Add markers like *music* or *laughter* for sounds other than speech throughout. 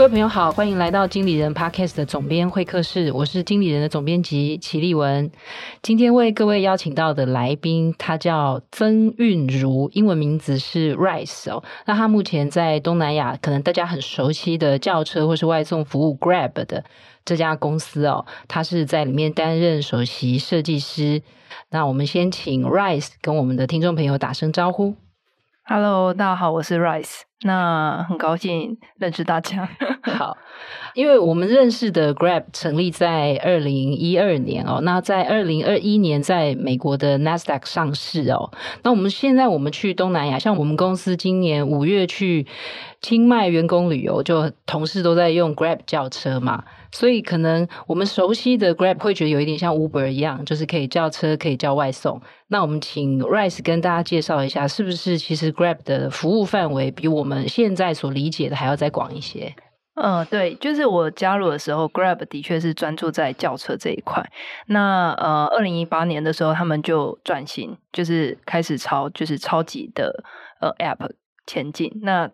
各位朋友好，欢迎来到经理人 Podcast 的总编会客室，我是经理人的总编辑齐丽文。今天为各位邀请到的来宾，他叫曾韵如，英文名字是 Rice 哦。那他目前在东南亚，可能大家很熟悉的轿车或是外送服务 Grab 的这家公司哦，他是在里面担任首席设计师。那我们先请 Rice 跟我们的听众朋友打声招呼。Hello，大家好，我是 Rice。那很高兴认识大家。*laughs* 好，因为我们认识的 Grab 成立在二零一二年哦，那在二零二一年在美国的 Nasdaq 上市哦。那我们现在我们去东南亚，像我们公司今年五月去清迈员工旅游，就同事都在用 Grab 叫车嘛，所以可能我们熟悉的 Grab 会觉得有一点像 Uber 一样，就是可以叫车，可以叫外送。那我们请 Rice 跟大家介绍一下，是不是其实 Grab 的服务范围比我们现在所理解的还要再广一些？嗯，对，就是我加入的时候，Grab 的确是专注在轿车这一块。那呃，二零一八年的时候，他们就转型，就是开始朝就是超级的呃 App 前进。那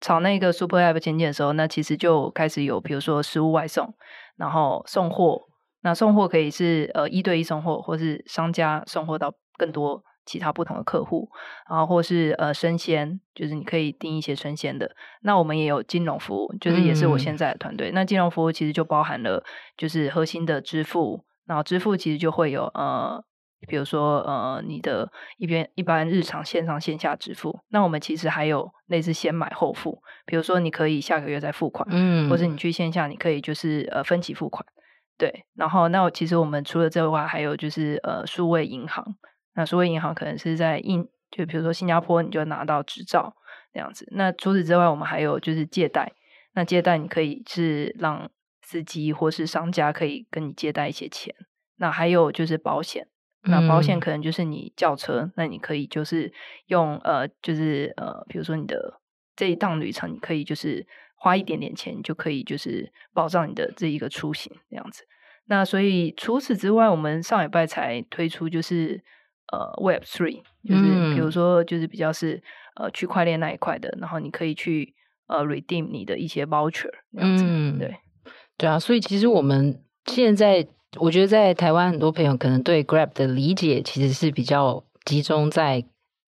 朝那个 Super App 前景的时候，那其实就开始有比如说食物外送，然后送货。那送货可以是呃一对一送货，或是商家送货到更多。其他不同的客户，然后或是呃生鲜，就是你可以订一些生鲜的。那我们也有金融服务，就是也是我现在的团队。嗯、那金融服务其实就包含了就是核心的支付，然后支付其实就会有呃，比如说呃你的一边一般日常线上线下支付。那我们其实还有类似先买后付，比如说你可以下个月再付款，嗯，或者你去线下你可以就是呃分期付款，对。然后那其实我们除了这外，还有就是呃数位银行。那数位银行可能是在印，就比如说新加坡，你就拿到执照那样子。那除此之外，我们还有就是借贷。那借贷你可以是让司机或是商家可以跟你借贷一些钱。那还有就是保险。那保险可能就是你轿车，嗯、那你可以就是用呃，就是呃，比如说你的这一趟旅程，你可以就是花一点点钱，就可以就是保障你的这一个出行这样子。那所以除此之外，我们上礼拜才推出就是。呃，Web Three 就是比如说，就是比较是呃区块链那一块的，然后你可以去呃 redeem 你的一些 voucher 这样子，嗯，对，对啊，所以其实我们现在我觉得在台湾很多朋友可能对 Grab 的理解其实是比较集中在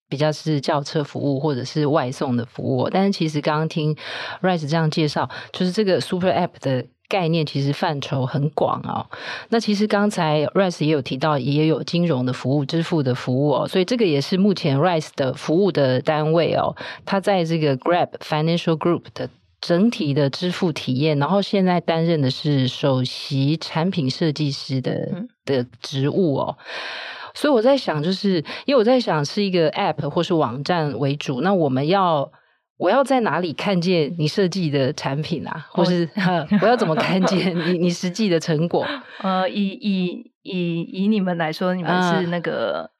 比较是轿车服务或者是外送的服务，但是其实刚刚听 Rice 这样介绍，就是这个 Super App 的。概念其实范畴很广哦。那其实刚才 Rice 也有提到，也有金融的服务、支付的服务哦。所以这个也是目前 Rice 的服务的单位哦。他在这个 Grab Financial Group 的整体的支付体验，然后现在担任的是首席产品设计师的的职务哦。所以我在想，就是因为我在想是一个 App 或是网站为主，那我们要。我要在哪里看见你设计的产品啊？或是我要怎么看见你你实际的成果？*laughs* 呃，以以以以你们来说，你们是那个、嗯、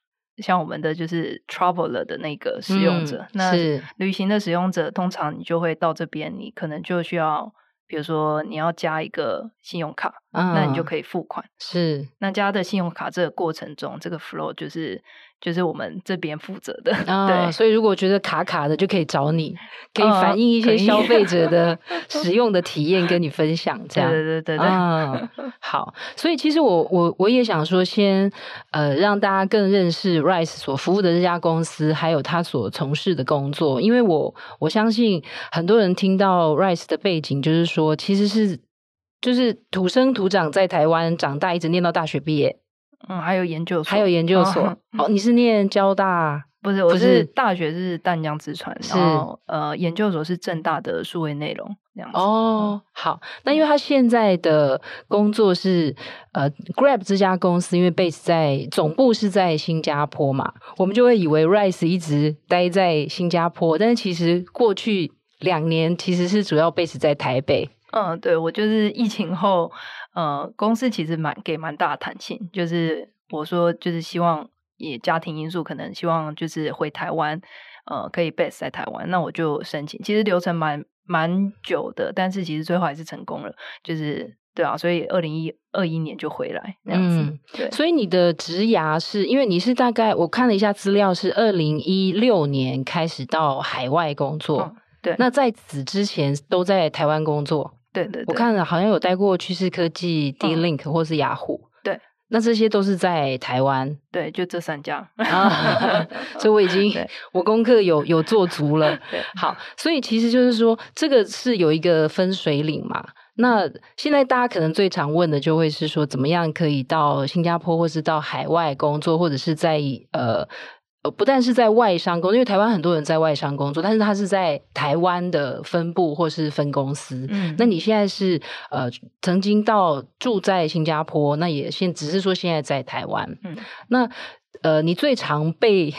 像我们的就是 traveler 的那个使用者，嗯、那是旅行的使用者，通常你就会到这边，你可能就需要，比如说你要加一个信用卡，嗯、那你就可以付款。是，那加的信用卡这个过程中，这个 flow 就是。就是我们这边负责的，啊、*laughs* 对，所以如果觉得卡卡的，就可以找你，*laughs* 可以反映一些消费者的 *laughs* 使用的体验，跟你分享，这样，对对对对，嗯，好，所以其实我我我也想说，先呃让大家更认识 Rice 所服务的这家公司，还有他所从事的工作，因为我我相信很多人听到 Rice 的背景，就是说其实是就是土生土长在台湾长大，一直念到大学毕业。嗯，还有研究所，还有研究所。哦，哦，你是念交大？不是，我是大学是淡江之传，是然后呃，研究所是正大的数位内容这样子。哦，好，那因为他现在的工作是呃，Grab 这家公司，因为 base 在总部是在新加坡嘛，我们就会以为 Rice 一直待在新加坡，但是其实过去两年其实是主要 base 在台北。嗯，对，我就是疫情后。呃，公司其实蛮给蛮大的弹性，就是我说就是希望也家庭因素可能希望就是回台湾，呃可以 base 在台湾，那我就申请。其实流程蛮蛮久的，但是其实最后还是成功了，就是。对啊，所以二零一二一年就回来那样子。嗯、对，所以你的职涯是因为你是大概我看了一下资料，是二零一六年开始到海外工作。哦、对，那在此之前都在台湾工作。对对对，我看了好像有待过趋势科技、D-Link 或是雅虎。对，那这些都是在台湾。对，就这三家。啊、*laughs* 所以我已经我功课有有做足了。好，所以其实就是说，这个是有一个分水岭嘛。那现在大家可能最常问的就会是说，怎么样可以到新加坡，或是到海外工作，或者是在呃呃，不但是在外商工作，因为台湾很多人在外商工作，但是他是在台湾的分部或是分公司。嗯，那你现在是呃曾经到住在新加坡，那也现只是说现在在台湾。嗯，那呃，你最常被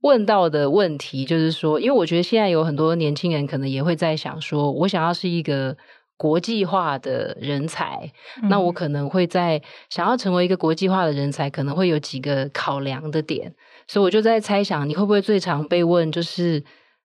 问到的问题就是说，因为我觉得现在有很多年轻人可能也会在想说，我想要是一个。国际化的人才，嗯、那我可能会在想要成为一个国际化的人才，可能会有几个考量的点，所以我就在猜想，你会不会最常被问就是，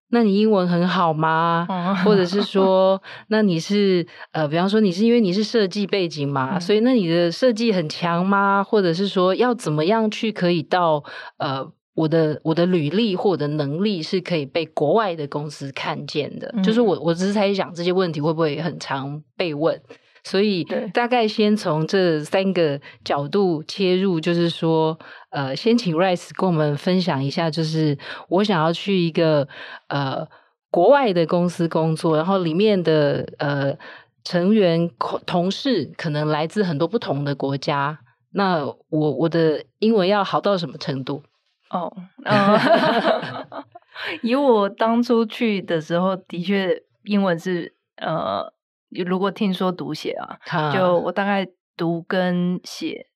那你英文很好吗？嗯、或者是说，那你是呃，比方说你是因为你是设计背景嘛，嗯、所以那你的设计很强吗？或者是说要怎么样去可以到呃。我的我的履历或者能力是可以被国外的公司看见的，嗯、就是我我只是猜想这些问题会不会很常被问，所以大概先从这三个角度切入，就是说，呃，先请 Rice 跟我们分享一下，就是我想要去一个呃国外的公司工作，然后里面的呃成员同事可能来自很多不同的国家，那我我的英文要好到什么程度？哦，呃、*laughs* 以我当初去的时候，的确英文是呃，如果听说读写啊，啊就我大概读跟写，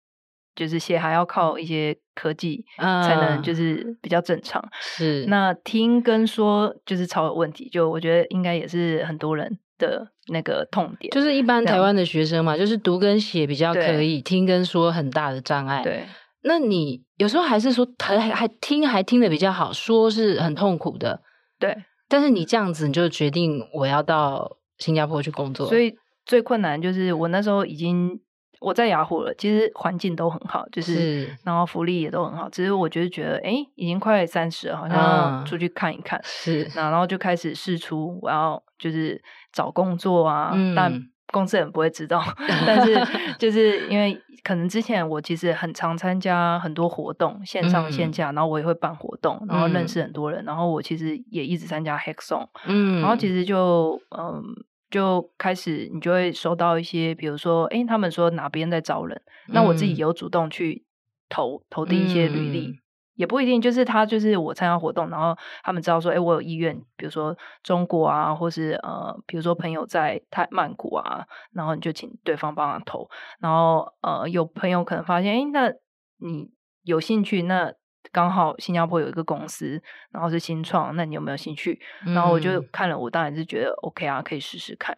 就是写还要靠一些科技才能就是比较正常。是、啊，那听跟说就是超有问题，就我觉得应该也是很多人的那个痛点。就是一般台湾的学生嘛，就是读跟写比较可以，对听跟说很大的障碍。对。那你有时候还是说还还听还听的比较好，说是很痛苦的，对。但是你这样子，你就决定我要到新加坡去工作。所以最困难就是我那时候已经我在雅虎了，其实环境都很好，就是，是然后福利也都很好。只是我就是觉得，哎，已经快三十了，好像要出去看一看。是，那然后就开始试出我要就是找工作啊，嗯、但。公司人不会知道，*laughs* 但是就是因为可能之前我其实很常参加很多活动，线上线下，嗯、然后我也会办活动，然后认识很多人，嗯、然后我其实也一直参加 Hackathon，嗯，然后其实就嗯就开始你就会收到一些，比如说诶他们说哪边在招人，嗯、那我自己有主动去投投递一些履历。嗯也不一定，就是他就是我参加活动，然后他们知道说，哎，我有意愿，比如说中国啊，或是呃，比如说朋友在泰曼谷啊，然后你就请对方帮他投，然后呃，有朋友可能发现，哎，那你有兴趣，那刚好新加坡有一个公司，然后是新创，那你有没有兴趣？然后我就看了，我当然是觉得 OK 啊，可以试试看。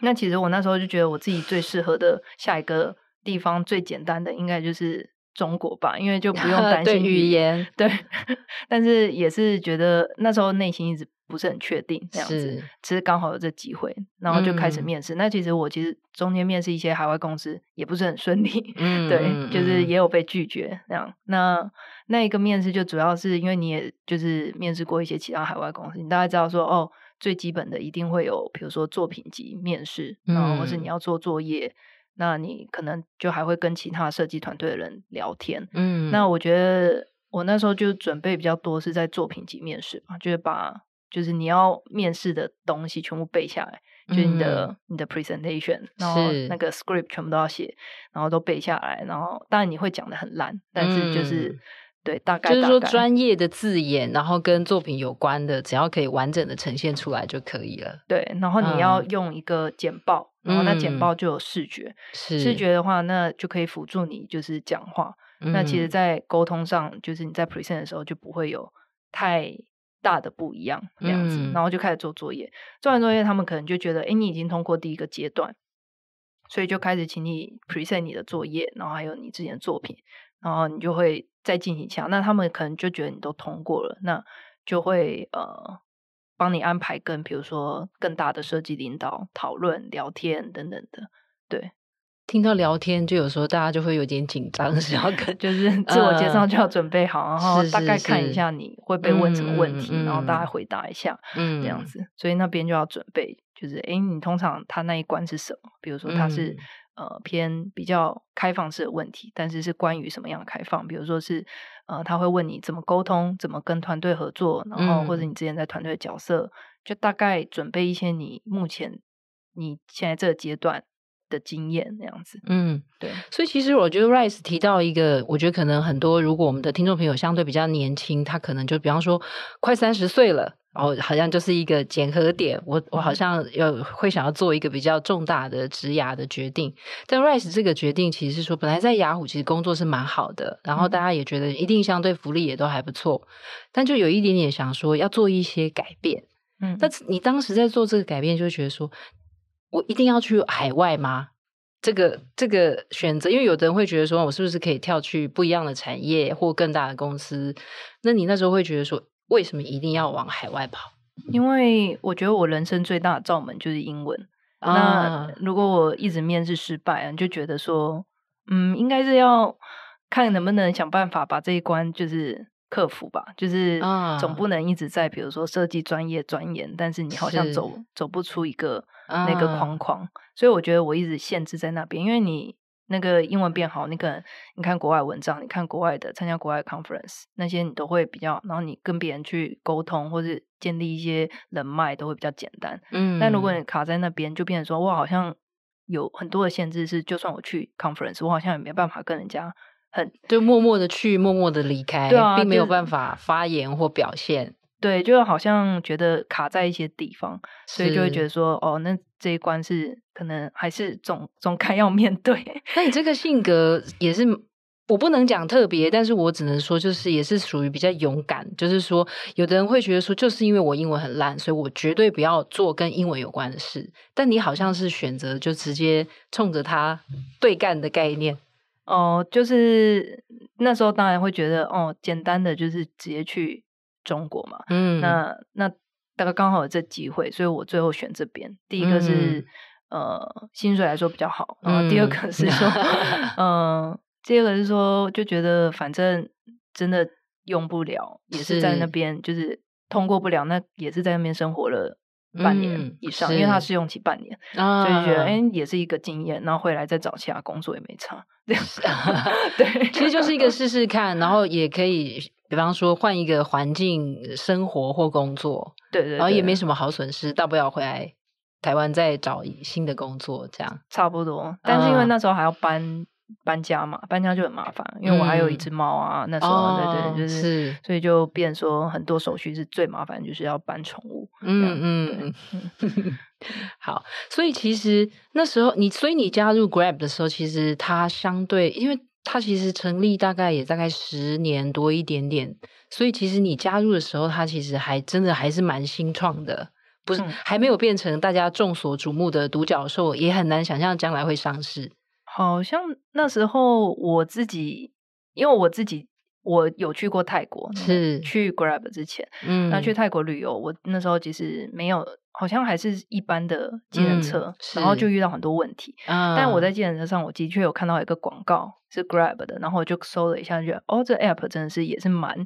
那其实我那时候就觉得我自己最适合的下一个地方，最简单的应该就是。中国吧，因为就不用 *laughs* 担心语言，对，但是也是觉得那时候内心一直不是很确定这样子，是其实刚好有这机会，然后就开始面试。嗯、那其实我其实中间面试一些海外公司也不是很顺利，*laughs* 嗯，对，就是也有被拒绝这样。那那一个面试就主要是因为你也就是面试过一些其他海外公司，你大概知道说哦，最基本的一定会有，比如说作品集面试，然后或是你要做作业。嗯那你可能就还会跟其他设计团队的人聊天，嗯，那我觉得我那时候就准备比较多是在作品集面试嘛，就是把就是你要面试的东西全部背下来，嗯、就是你的你的 presentation，然后那个 script 全部都要写，然后都背下来，然后当然你会讲的很烂，但是就是。嗯对，大概，就是说专业的字眼，然后跟作品有关的，只要可以完整的呈现出来就可以了。对，然后你要用一个简报，嗯、然后那简报就有视觉，是视觉的话，那就可以辅助你就是讲话。嗯、那其实，在沟通上，就是你在 present 的时候就不会有太大的不一样这样子。嗯、然后就开始做作业，做完作业，他们可能就觉得，哎，你已经通过第一个阶段，所以就开始请你 present 你的作业，然后还有你之前的作品。然后你就会再进行一下，那他们可能就觉得你都通过了，那就会呃帮你安排跟比如说更大的设计领导讨论、聊天等等的。对，听到聊天就有时候大家就会有点紧张，*laughs* 是要跟就是自我介绍就要准备好，呃、然后大概看一下你会被问什么问题，然后大概回答一下，嗯，这样子。所以那边就要准备，就是哎，你通常他那一关是什么？比如说他是。嗯呃，偏比较开放式的问题，但是是关于什么样的开放？比如说是，呃，他会问你怎么沟通，怎么跟团队合作，然后或者你之前在团队的角色，嗯、就大概准备一些你目前你现在这个阶段的经验那样子。嗯，对。所以其实我觉得 Rice 提到一个，我觉得可能很多如果我们的听众朋友相对比较年轻，他可能就比方说快三十岁了。哦，好像就是一个检核点，我我好像要会想要做一个比较重大的职涯的决定。但 Rice 这个决定其实是说，本来在雅虎其实工作是蛮好的，然后大家也觉得一定相对福利也都还不错，但就有一点点想说要做一些改变。嗯，但你当时在做这个改变，就觉得说我一定要去海外吗？这个这个选择，因为有的人会觉得说，我是不是可以跳去不一样的产业或更大的公司？那你那时候会觉得说，为什么一定要往海外跑？因为我觉得我人生最大的罩门就是英文。啊、那如果我一直面试失败，你就觉得说，嗯，应该是要看能不能想办法把这一关就是克服吧。就是总不能一直在比如说设计专业钻研，但是你好像走走不出一个那个框框。啊、所以我觉得我一直限制在那边，因为你。那个英文变好，你可能你看国外文章，你看国外的参加国外 conference 那些，你都会比较，然后你跟别人去沟通或是建立一些人脉都会比较简单。嗯，但如果你卡在那边，就变成说，我好像有很多的限制，是就算我去 conference，我好像也没办法跟人家很就默默的去，默默的离开，对啊，并没有办法发言或表现。对，就好像觉得卡在一些地方，所以就会觉得说，哦，那这一关是可能还是总总该要面对。那你这个性格也是，我不能讲特别，但是我只能说，就是也是属于比较勇敢。就是说，有的人会觉得说，就是因为我英文很烂，所以我绝对不要做跟英文有关的事。但你好像是选择就直接冲着他对干的概念。哦，就是那时候当然会觉得，哦，简单的就是直接去。中国嘛，嗯，那那大概刚好有这机会，所以我最后选这边。第一个是、嗯、呃薪水来说比较好，然后第二个。是说，*laughs* 嗯、呃，第二个是说就觉得反正真的用不了，也是在那边就是通过不了，那也是在那边生活了半年以上，嗯、因为他试用期半年，啊、所以觉得。哎、欸、也是一个经验，然后回来再找其他工作也没差，*laughs* 对，其实就是一个试试看，然后也可以。比方说换一个环境生活或工作，对，对对，然后也没什么好损失，大不了回来台湾再找新的工作，这样差不多。但是因为那时候还要搬、嗯、搬家嘛，搬家就很麻烦，因为我还有一只猫啊。嗯、那时候、哦、对对，就是，是所以就变说很多手续是最麻烦，就是要搬宠物。嗯嗯嗯，*laughs* 好。所以其实那时候你，所以你加入 Grab 的时候，其实它相对因为。它其实成立大概也大概十年多一点点，所以其实你加入的时候，它其实还真的还是蛮新创的，不是、嗯、还没有变成大家众所瞩目的独角兽，也很难想象将来会上市。好像那时候我自己，因为我自己我有去过泰国，是去 Grab 之前，嗯，那去泰国旅游，我那时候其实没有。好像还是一般的计程车，嗯、然后就遇到很多问题。嗯、但我在计程车上，我的确有看到一个广告是 Grab 的，然后我就搜了一下，觉得哦，这 app 真的是也是蛮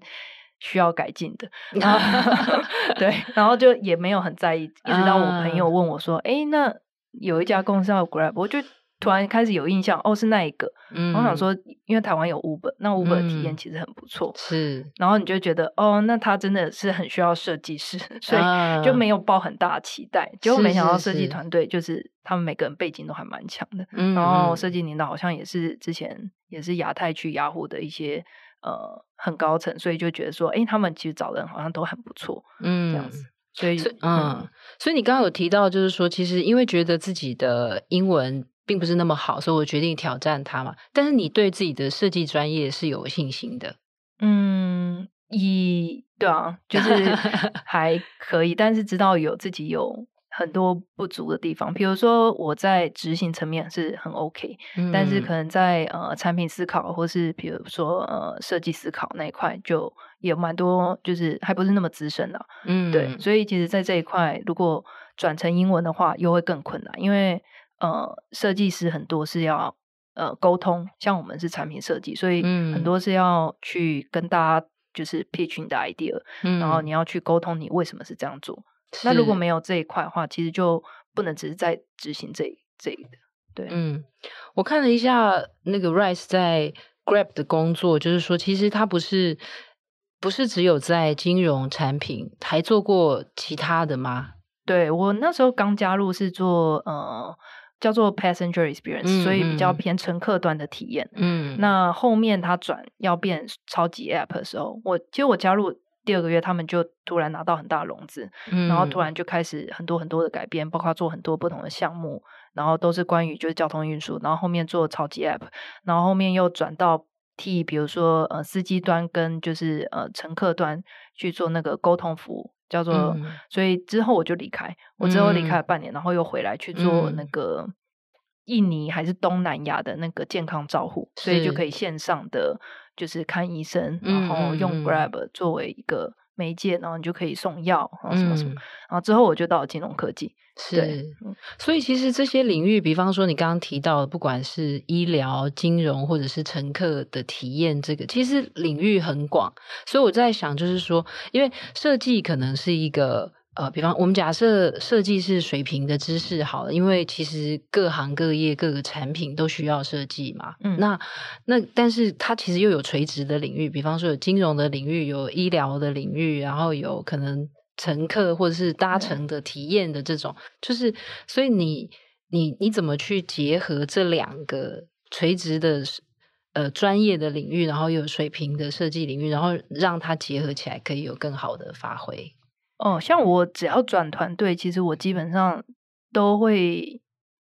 需要改进的。*laughs* 对，*laughs* 然后就也没有很在意，一直到我朋友问我说：“哎、嗯，那有一家公司叫 Grab，我就。”突然开始有印象，哦，是那一个。嗯，我想说，因为台湾有 Uber，那 Uber 的体验其实很不错。是，然后你就觉得，哦，那他真的是很需要设计师，*laughs* 所以就没有抱很大的期待。结果没想到设计团队就是他们每个人背景都还蛮强的。嗯，然后设计领导好像也是之前也是亚太区雅虎的一些呃很高层，所以就觉得说，哎，他们其实找人好像都很不错。嗯，这样子。所以，嗯，所以你刚刚有提到，就是说，其实因为觉得自己的英文。并不是那么好，所以我决定挑战它嘛。但是你对自己的设计专业是有信心的，嗯，以对啊，就是 *laughs* 还可以，但是知道有自己有很多不足的地方。比如说我在执行层面是很 OK，嗯，但是可能在呃产品思考或是比如说呃设计思考那一块，就也蛮多，就是还不是那么资深的，嗯，对。所以其实，在这一块，如果转成英文的话，又会更困难，因为呃设计师很多是要呃沟通，像我们是产品设计，所以很多是要去跟大家。就是 pitch 你的 idea，嗯，然后你要去沟通你为什么是这样做。那如果没有这一块的话，其实就不能只是在执行这一这一个。对，嗯，我看了一下那个 Rice 在 Grab 的工作，就是说其实他不是不是只有在金融产品，还做过其他的吗？对，我那时候刚加入是做呃。叫做 passenger experience，嗯，所以比较偏乘客端的体验。嗯，那后面他转要变超级 app 的时候，我其实我加入第二个月，他们就突然拿到很大的融资，嗯，然后突然就开始很多很多的改变，包括做很多不同的项目，然后都是关于就是交通运输，然后后面做超级 app，然后后面又转到替比如说呃司机端跟就是呃乘客端去做那个沟通服务。叫做，嗯、所以之后我就离开，我之后离开了半年，嗯，然后又回来去做那个印尼还是东南亚的那个健康照护，所以就可以线上的就是看医生，然后用 Grab 作为一个。媒介，然后你就可以送药，然后什么什么，嗯、然后之后我就到了金融科技。是，所以其实这些领域，比方说你刚刚提到的，不管是医疗、金融，或者是乘客的体验，这个其实领域很广。所以我在想，就是说，因为设计可能是一个。呃，比方我们假设设计是水平的知识好了，因为其实各行各业各个产品都需要设计嘛。嗯，那那但是它其实又有垂直的领域，比方说有金融的领域，有医疗的领域，然后有可能乘客或者是搭乘的体验的这种，嗯、就是所以你你你怎么去结合这两个垂直的呃专业的领域，然后又有水平的设计领域，然后让它结合起来可以有更好的发挥。哦，像我只要转团队，其实我基本上都会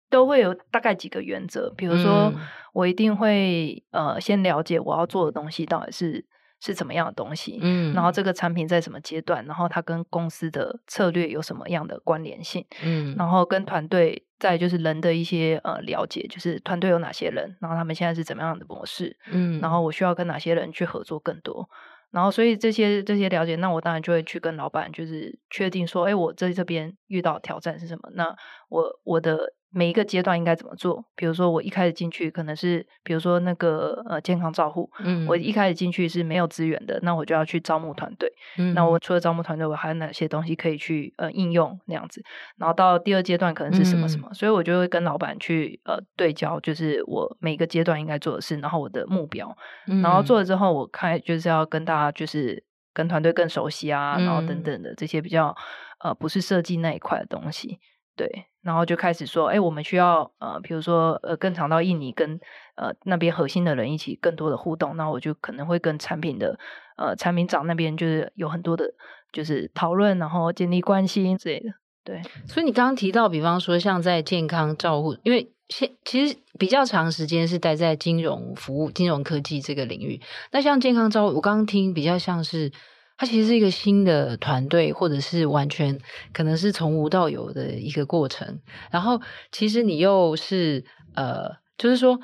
都会有大概几个原则，比如说我一定会呃先了解我要做的东西到底是是怎么样的东西，嗯，然后这个产品在什么阶段，然后它跟公司的策略有什么样的关联性，嗯，然后跟团队再就是人的一些呃了解，就是团队有哪些人，然后他们现在是怎么样的模式，嗯，然后我需要跟哪些人去合作更多。然后，所以这些这些了解，那我当然就会去跟老板，就是确定说，哎，我在这边遇到挑战是什么？那我我的。每一个阶段应该怎么做？比如说，我一开始进去可能是，比如说那个呃健康照护，嗯，我一开始进去是没有资源的，那我就要去招募团队。嗯，那我除了招募团队，我还有哪些东西可以去呃应用那样子？然后到第二阶段可能是什么什么，嗯，所以我就会跟老板去呃对焦，就是我每个阶段应该做的事，然后我的目标，嗯，然后做了之后，我看就是要跟大家就是跟团队更熟悉啊，然后等等的这些比较呃不是设计那一块的东西。对，然后就开始说，哎，我们需要呃，比如说呃，更常到印尼跟呃那边核心的人一起更多的互动，那我就可能会跟产品的呃产品长那边就是有很多的，就是讨论，然后建立关系之类的。对，所以你刚刚提到，比方说像在健康照护，因为现其实比较长时间是待在金融服务、金融科技这个领域，那像健康照护，我刚刚听比较像是。它其实是一个新的团队，或者是完全可能是从无到有的一个过程。然后，其实你又是呃，就是说，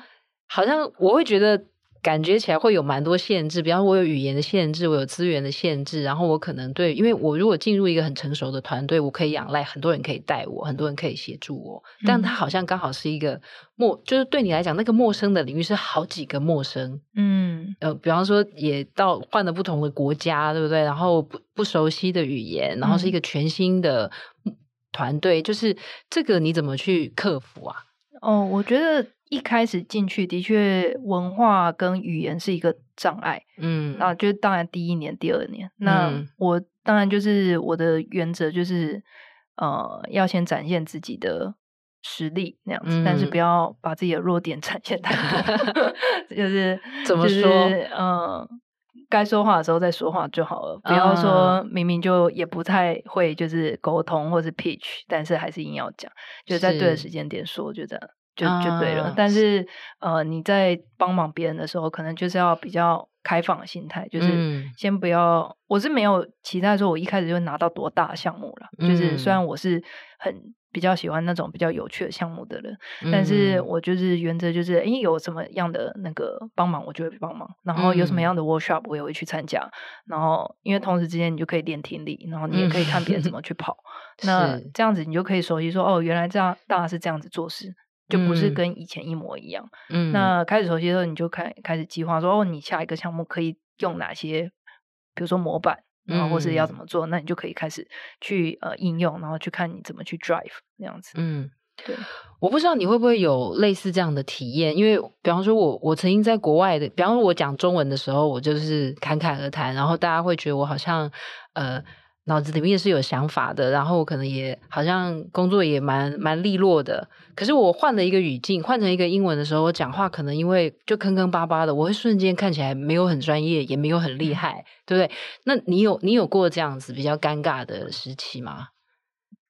好像我会觉得。感觉起来会有蛮多限制，比方说我有语言的限制，我有资源的限制，然后我可能对，因为我如果进入一个很成熟的团队，我可以仰赖很多人可以带我，很多人可以协助我，但他好像刚好是一个陌，就是对你来讲那个陌生的领域是好几个陌生，嗯，呃，比方说也到换了不同的国家，对不对？然后不不熟悉的语言，然后是一个全新的团队，就是这个你怎么去克服啊？哦，我觉得。一开始进去的确文化跟语言是一个障碍，嗯，然后就当然第一年、第二年，那我当然就是我的原则就是，呃，要先展现自己的实力那样子，嗯，但是不要把自己的弱点 *laughs* 展现太多，*laughs* 就是怎么说，就是，嗯，该说话的时候再说话就好了，不要说明明就也不太会，就是沟通或是 pitch，但是还是硬要讲，就在对的时间点说，就这样。就就对了。啊、但是呃，你在帮忙别人的时候，可能就是要比较开放的心态，就是先不要。嗯、我是没有期待说，我一开始就拿到多大的项目了。嗯、就是虽然我是很。比较喜欢那种比较有趣的项目的人，嗯、但是我就是原则就是，诶，有什么样的那个帮忙，我就会帮忙。然后有什么样的 workshop，我也会去参加。嗯、然后因为同时之间你就可以练听力，然后你也可以看别人怎么去跑。*laughs* 嗯、那这样子你就可以熟悉说，哦，原来这样大家是这样子做事，就不是跟以前一模一样。嗯，那开始熟悉的时候，你就开开始计划说，哦，你下一个项目可以用哪些，比如说模板。然后或是要怎么做，嗯、那你就可以开始去呃应用，然后去看你怎么去 drive 那样子。嗯，对。我不知道你会不会有类似这样的体验，因为比方说我我曾经在国外的，比方说我讲中文的时候，我就是侃侃而谈，然后大家会觉得我好像呃。脑子里面是有想法的，然后可能也好像工作也蛮蛮利落的。可是我换了一个语境，换成一个英文的时候，我讲话可能因为就坑坑巴巴的，我会瞬间看起来没有很专业，也没有很厉害，对不对？那你有你有过这样子比较尴尬的时期吗？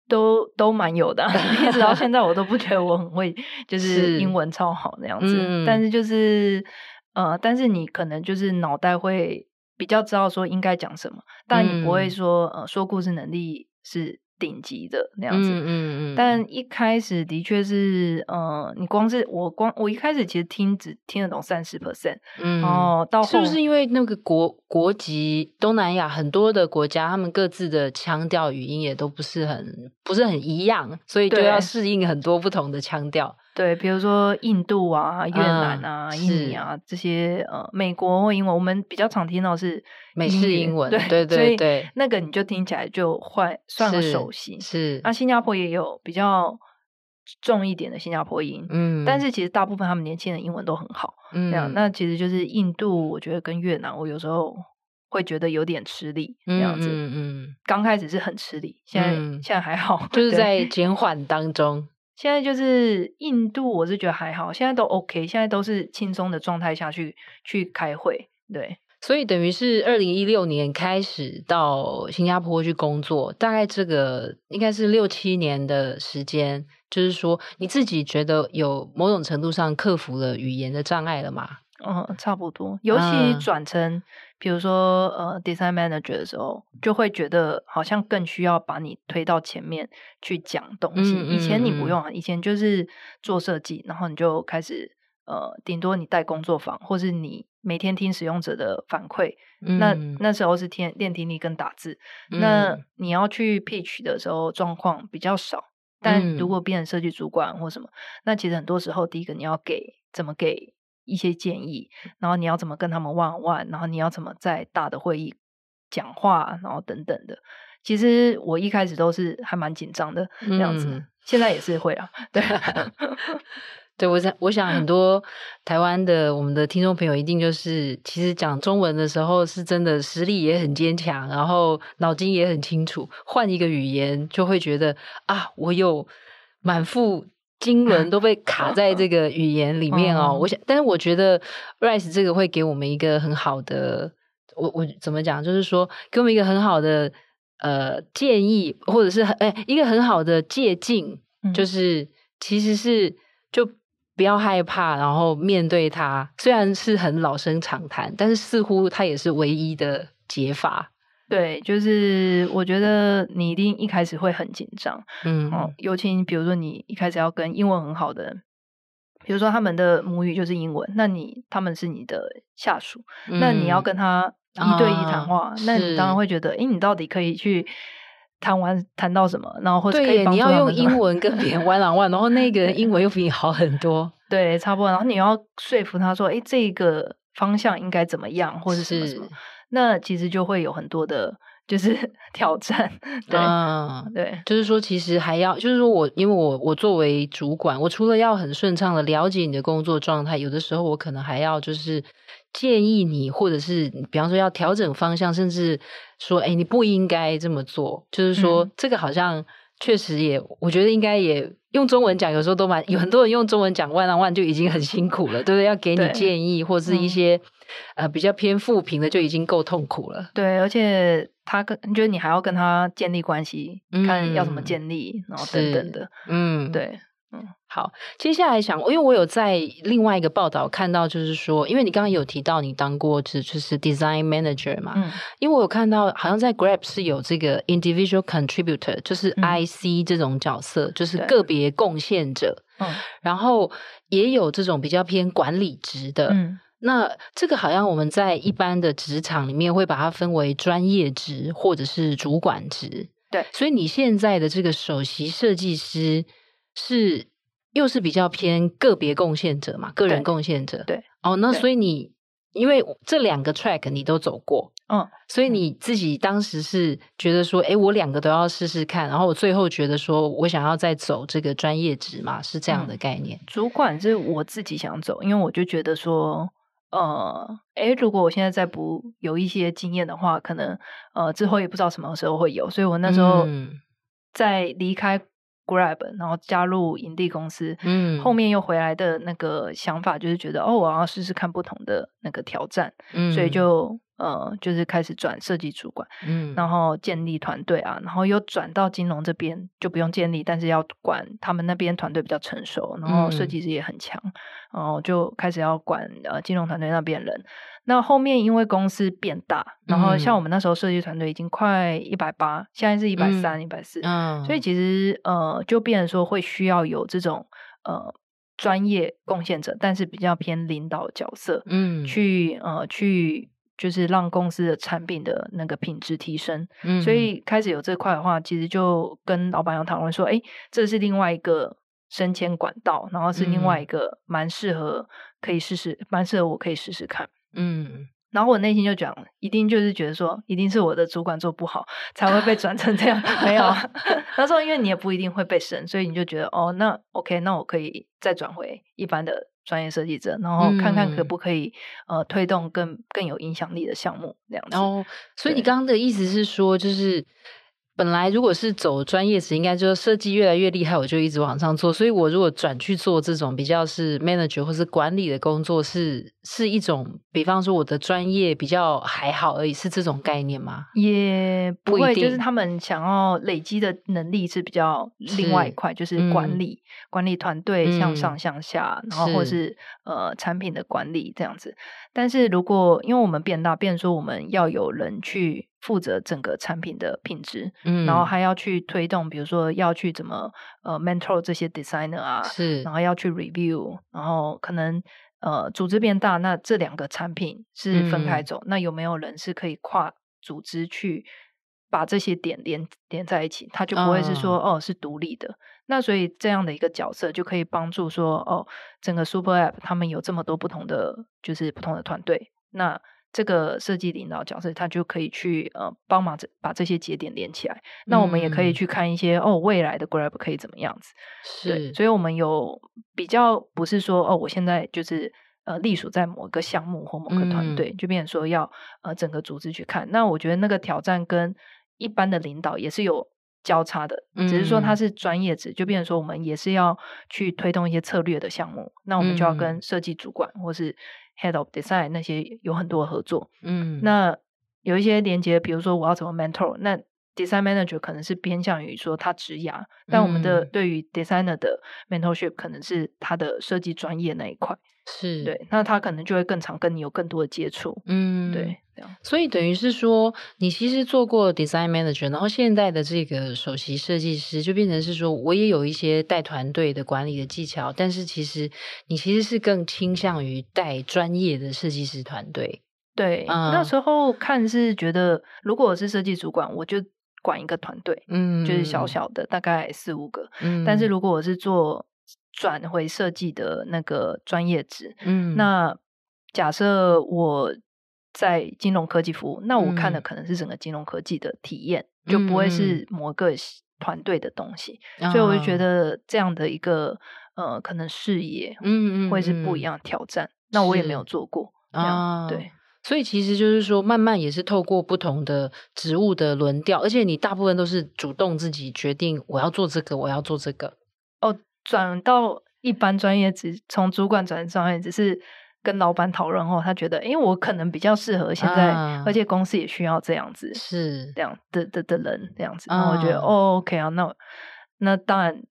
都都蛮有的，*laughs* 一直到现在我都不觉得我很会，就是英文超好那样子。嗯、但是就是呃，但是你可能就是脑袋会。比较知道说应该讲什么，但你不会说、嗯、呃说故事能力是顶级的那样子。嗯嗯，嗯但一开始的确是，呃，你光是我光我一开始其实听只听得懂三十 percent。嗯。哦到后是不是因为那个国国籍东南亚很多的国家，他们各自的腔调语音也都不是很不是很一样，所以就要适应很多不同的腔调。对，比如说印度啊、越南啊、嗯、印尼啊这些呃，美国或英文，我们比较常听到是美式英文，对对对对，那个你就听起来就会算个熟悉。是，那、啊、新加坡也有比较重一点的新加坡音，嗯，但是其实大部分他们年轻人英文都很好，嗯，这样，那其实就是印度，我觉得跟越南，我有时候会觉得有点吃力，这样子，嗯嗯，刚开始是很吃力，现在、嗯、现在还好，就是在减缓当中。现在就是印度，我是觉得还好，现在都 OK，现在都是轻松的状态下去去开会，对，所以等于是二零一六年开始到新加坡去工作，大概这个应该是六七年的时间，就是说你自己觉得有某种程度上克服了语言的障碍了吗？嗯，差不多，尤其转成。嗯比如说，呃，design manager 的时候，就会觉得好像更需要把你推到前面去讲东西。嗯、以前你不用啊，以前就是做设计，然后你就开始，呃，顶多你带工作坊，或是你每天听使用者的反馈。嗯、那那时候是听练听力跟打字。嗯、那你要去 pitch 的时候，状况比较少。但如果变成设计主管或什么，那其实很多时候，第一个你要给怎么给。一些建议，然后你要怎么跟他们 on one，然后你要怎么在大的会议讲话，然后等等的。其实我一开始都是还蛮紧张的这样子，嗯、现在也是会啊。对，*laughs* 对我想，我想很多台湾的我们的听众朋友一定就是，其实讲中文的时候是真的实力也很坚强，然后脑筋也很清楚，换一个语言就会觉得啊，我有满腹。经纶都被 *laughs* 卡在这个语言里面哦，我想，但是我觉得 Rice 这个会给我们一个很好的，我我怎么讲，就是说给我们一个很好的呃建议，或者是哎一个很好的借镜，就是其实是就不要害怕，然后面对它，虽然是很老生常谈，但是似乎它也是唯一的解法。对，就是我觉得你一定一开始会很紧张，嗯，哦，尤其比如说你一开始要跟英文很好的人，比如说他们的母语就是英文，那你他们是你的下属，嗯、那你要跟他一对一谈话，啊、那你当然会觉得，哎，你到底可以去谈完谈到什么？然后或者可以你要用英文跟别人玩两玩然后那个人英文又比你好很多，*laughs* 对，差不多。然后你要说服他说，哎，这个方向应该怎么样，或者什么什么。那其实就会有很多的，就是 *laughs* 挑战，对，嗯、对，就是说，其实还要，就是说我，因为我我作为主管，我除了要很顺畅的了解你的工作状态，有的时候我可能还要就是建议你，或者是比方说要调整方向，甚至说，哎，你不应该这么做，就是说、嗯、这个好像确实也，我觉得应该也用中文讲，有时候都蛮有很多人用中文讲 one on one 就已经很辛苦了，对不对？要给你建议或是一些。呃，比较偏负评的就已经够痛苦了。对，而且他跟就是你还要跟他建立关系，嗯、看要怎么建立，然后等等的。嗯，对。嗯，好，接下来想，因为我有在另外一个报道看到，就是说，因为你刚刚有提到你当过就是 design manager 嘛，嗯，因为我有看到好像在 Grab 是有这个 individual contributor，就是 IC 这种角色，嗯、就是个别贡献者，嗯，然后也有这种比较偏管理职的，嗯，那这个好像我们在一般的职场里面会把它分为专业职或者是主管职，对，所以你现在的这个首席设计师。是，又是比较偏个别贡献者嘛，个人贡献者。对，哦，那所以你因为这两个 track 你都走过，嗯，所以你自己当时是觉得说，哎，我两个都要试试看，然后我最后觉得说我想要再走这个专业职嘛，是这样的概念。嗯，主管是我自己想走，因为我就觉得说，呃，诶，如果我现在再不有一些经验的话，可能呃之后也不知道什么时候会有，所以我那时候在离开。Grab，然后加入营地公司，嗯，后面又回来的那个想法就是觉得，哦，我要试试看不同的那个挑战，嗯，所以就呃，就是开始转设计主管，嗯，然后建立团队啊，然后又转到金融这边就不用建立，但是要管他们那边团队比较成熟，然后设计师也很强，嗯，然后就开始要管呃金融团队那边人。那后面因为公司变大，然后像我们那时候设计团队已经快一百八，现在是一百三、一百四，所以其实呃就变成说会需要有这种呃专业贡献者，但是比较偏领导角色，嗯，去呃去就是让公司的产品的那个品质提升，嗯，所以开始有这块的话，其实就跟老板有讨论说，哎，这是另外一个升迁管道，然后是另外一个蛮适合可以试试，蛮适合我可以试试看。嗯，然后我内心就讲，一定就是觉得说，一定是我的主管做不好，才会被转成这样。*laughs* 没有，*laughs* 他说，因为你也不一定会被升，所以你就觉得，哦，那 OK，那我可以再转回一般的专业设计者，然后看看可不可以、嗯、呃推动更更有影响力的项目这样子。然后、哦，所以你刚刚的意思是说，就是。本来如果是走专业职，应该就是设计越来越厉害，我就一直往上做。所以我如果转去做这种比较是 manager 或是管理的工作，是是一种，比方说我的专业比较还好而已，是这种概念吗？也不会，不一定，就是他们想要累积的能力是比较另外一块，是就是管理、嗯、管理团队向上向下，嗯、然后或是，是呃产品的管理这样子。但是如果因为我们变大，变说我们要有人去。负责整个产品的品质，嗯，然后还要去推动，比如说要去怎么呃 mentor 这些 designer 啊，是，然后要去 review，然后可能呃组织变大，那这两个产品是分开走，嗯、那有没有人是可以跨组织去把这些点连连在一起？他就不会是说、嗯、哦是独立的，那所以这样的一个角色就可以帮助说哦整个 super app 他们有这么多不同的就是不同的团队，那。这个设计领导角色，他就可以去呃帮忙这把这些节点连起来。那我们也可以去看一些、嗯、哦未来的 Grab 可以怎么样子。是，所以我们有比较不是说哦我现在就是呃隶属在某个项目或某个团队，嗯、就变成说要呃整个组织去看。那我觉得那个挑战跟一般的领导也是有交叉的，只是说他是专业职，就变成说我们也是要去推动一些策略的项目。那我们就要跟设计主管或是。Head of Design 那些有很多合作，嗯，那有一些连接，比如说我要怎么 mentor，那 Design Manager 可能是偏向于说他职涯，嗯、但我们的对于 Designer 的 Mentorship 可能是他的设计专业那一块，是对，那他可能就会更常跟你有更多的接触，嗯，对。所以等于是说，你其实做过 design manager，然后现在的这个首席设计师就变成是说，我也有一些带团队的管理的技巧，但是其实你其实是更倾向于带专业的设计师团队。对，嗯、那时候看是觉得，如果我是设计主管，我就管一个团队，嗯，就是小小的，大概四五个。嗯，但是如果我是做转回设计的那个专业职，嗯，那假设我。在金融科技服务，那我看的可能是整个金融科技的体验，嗯、就不会是某个团队的东西，嗯、所以我就觉得这样的一个呃，可能视野，嗯嗯，会是不一样的挑战。那我也没有做过。啊，对，所以其实就是说，慢慢也是透过不同的职务的轮调，而且你大部分都是主动自己决定，我要做这个，我要做这个。哦，转到一般专业职，从主管转专业，只是。跟老板讨论后，他觉得，因为我可能比较适合现在，啊、而且公司也需要这样子，是这样的的的人这样子。然后我觉得，哦，OK 啊，那那当然，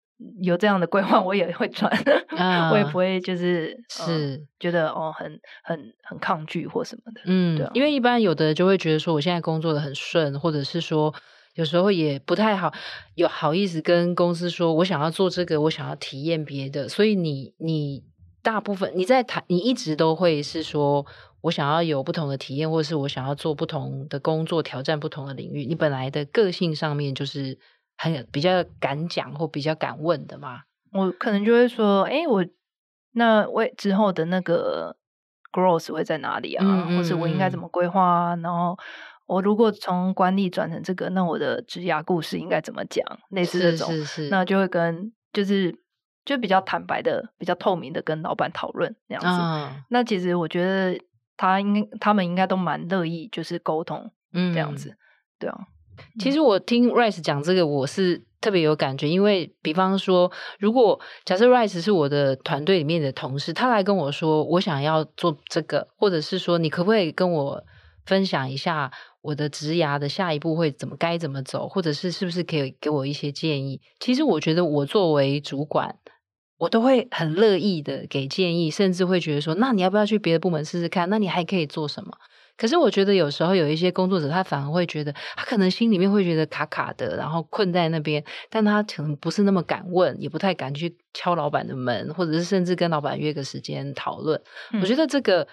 有这样的规划，我也会转，啊、*laughs* 我也不会就是是、呃、觉得哦很很很抗拒或什么的。嗯，对、啊，因为一般有的就会觉得说我现在工作的很顺，或者是说有时候也不太好有好意思跟公司说我想要做这个，我想要体验别的，所以你你大部分你在谈，你一直都会是说我想要有不同的体验，或者是我想要做不同的工作，挑战不同的领域。你本来的个性上面就是。很比较敢讲或比较敢问的嘛，我可能就会说，哎、欸，我那为之后的那个 growth 会在哪里啊？嗯嗯嗯，或是我应该怎么规划啊？然后我如果从管理转成这个，那我的职涯故事应该怎么讲？类似这种，是是是，那就会跟就是就比较坦白的、比较透明的跟老板讨论那样子。嗯、那其实我觉得他应该他们应该都蛮乐意就是沟通，嗯，这样子，对啊。其实我听 Rice 讲这个，我是特别有感觉，因为比方说，如果假设 Rice 是我的团队里面的同事，他来跟我说，我想要做这个，或者是说，你可不可以跟我分享一下我的职涯的下一步会怎么该怎么走，或者是是不是可以给我一些建议？其实我觉得我作为主管，我都会很乐意的给建议，甚至会觉得说，那你要不要去别的部门试试看？那你还可以做什么？可是我觉得有时候有一些工作者，他反而会觉得，他可能心里面会觉得卡卡的，然后困在那边，但他可能不是那么敢问，也不太敢去敲老板的门，或者是甚至跟老板约个时间讨论。嗯、我觉得这个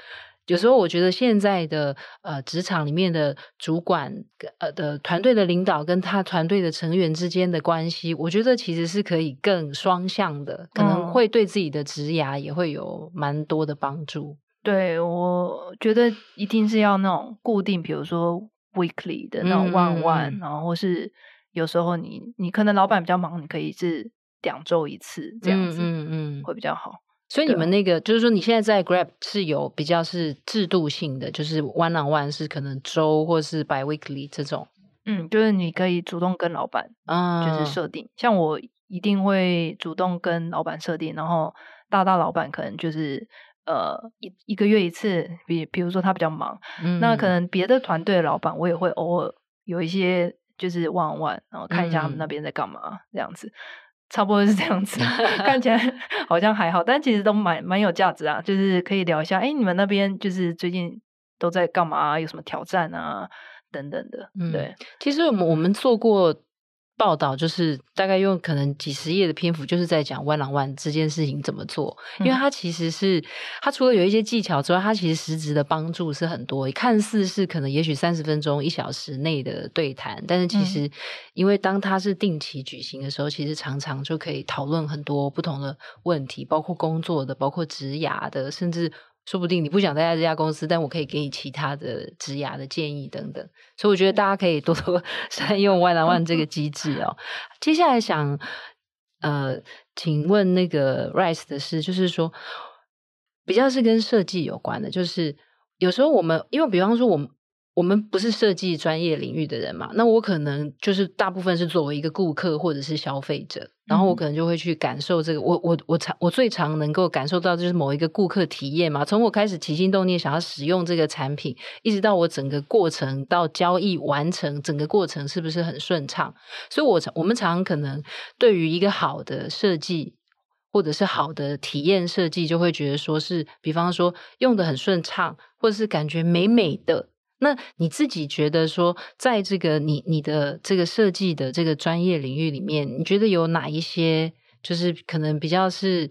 有时候，我觉得现在的呃职场里面的主管呃的团队的领导跟他团队的成员之间的关系，我觉得其实是可以更双向的，可能会对自己的职涯也会有蛮多的帮助。对，我觉得一定是要那种固定，比如说 weekly 的那种 one one，嗯，然后或是有时候你你可能老板比较忙，你可以是两周一次这样子，嗯嗯，会比较好。所以你们那个就是说，你现在在 Grab 是有比较是制度性的，就是 one on one 是可能周或是 by weekly 这种。嗯，就是你可以主动跟老板，嗯，就是设定。像我一定会主动跟老板设定，然后大大老板可能就是。呃，一一个月一次，比比如说他比较忙，嗯、那可能别的团队的老板，我也会偶尔有一些就是望望，然后看一下他们那边在干嘛，嗯、这样子，差不多是这样子，*laughs* 看起来 *laughs* 好像还好，但其实都蛮蛮有价值啊，就是可以聊一下，哎，你们那边就是最近都在干嘛，有什么挑战啊，等等的，嗯、对，其实我们我们做过。报道就是大概用可能几十页的篇幅，就是在讲 one on one 这件事情怎么做，因为它其实是它除了有一些技巧之外，它其实实质的帮助是很多。看似是可能也许三十分钟一小时内的对谈，但是其实因为当它是定期举行的时候，其实常常就可以讨论很多不同的问题，包括工作的，包括职涯的，甚至。说不定你不想待在这家公司，但我可以给你其他的职涯的建议等等。所以我觉得大家可以多多 *laughs* 善用 One on One 这个机制哦。接下来想呃，请问那个 Rice 的事，就是说比较是跟设计有关的，就是有时候我们因为比方说我们。我们不是设计专业领域的人嘛，那我可能就是大部分是作为一个顾客或者是消费者，然后我可能就会去感受这个。我我我常我最常能够感受到就是某一个顾客体验嘛，从我开始起心动念想要使用这个产品，一直到我整个过程到交易完成，整个过程是不是很顺畅？所以我常我们常可能对于一个好的设计或者是好的体验设计，就会觉得说是，比方说用的很顺畅，或者是感觉美美的。那你自己觉得说，在这个你你的这个设计的这个专业领域里面，你觉得有哪一些就是可能比较是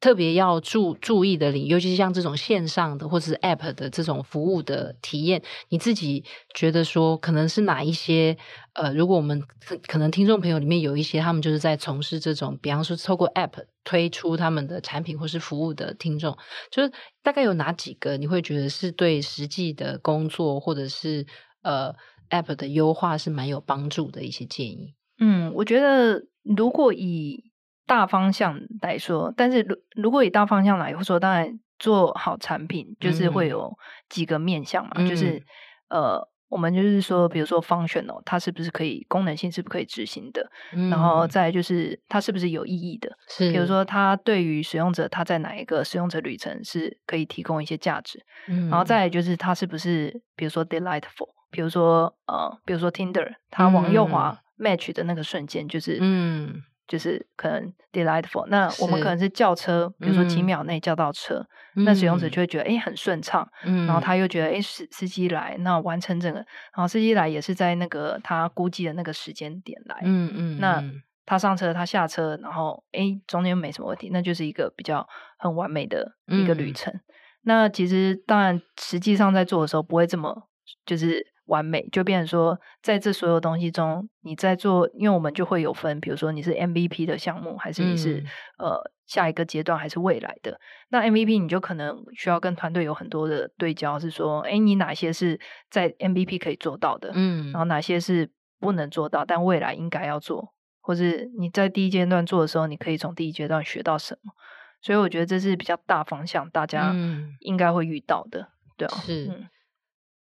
特别要注注意的领域，尤其是像这种线上的或者是 App 的这种服务的体验，你自己觉得说可能是哪一些？呃，如果我们可能听众朋友里面有一些他们就是在从事这种，比方说透过 App 推出他们的产品或是服务的听众，就是大概有哪几个你会觉得是对实际的工作或者是呃 App 的优化是蛮有帮助的一些建议？嗯，我觉得如果以大方向来说，但是如如果以大方向来说，当然做好产品就是会有几个面向嘛，嗯、就是呃，我们就是说，比如说 functional，它是不是可以功能性是不是可以执行的？嗯、然后再就是它是不是有意义的？是，比如说它对于使用者，它在哪一个使用者旅程是可以提供一些价值？嗯，然后再就是它是不是，比如说 delightful，比如说呃，比如说 Tinder，它往右滑 match 的那个瞬间就是嗯。就是可能 delightful，那我们可能是叫车，比如说几秒内叫到车，嗯、那使用者就会觉得哎、欸、很顺畅，嗯，然后他又觉得哎司司机来，那完成整个，然后司机来也是在那个他估计的那个时间点来，嗯嗯，那他上车他下车，然后哎中间没什么问题，那就是一个比较很完美的一个旅程。嗯、那其实当然实际上在做的时候不会这么就是。完美就变成说，在这所有东西中，你在做，因为我们就会有分，比如说你是 MVP 的项目，还是你是、嗯、呃下一个阶段，还是未来的。那 MVP 你就可能需要跟团队有很多的对焦，是说，哎，你哪些是在 MVP 可以做到的，嗯，然后哪些是不能做到，但未来应该要做，或是你在第一阶段做的时候，你可以从第一阶段学到什么。所以我觉得这是比较大方向，大家应该会遇到的，嗯、对啊，是。嗯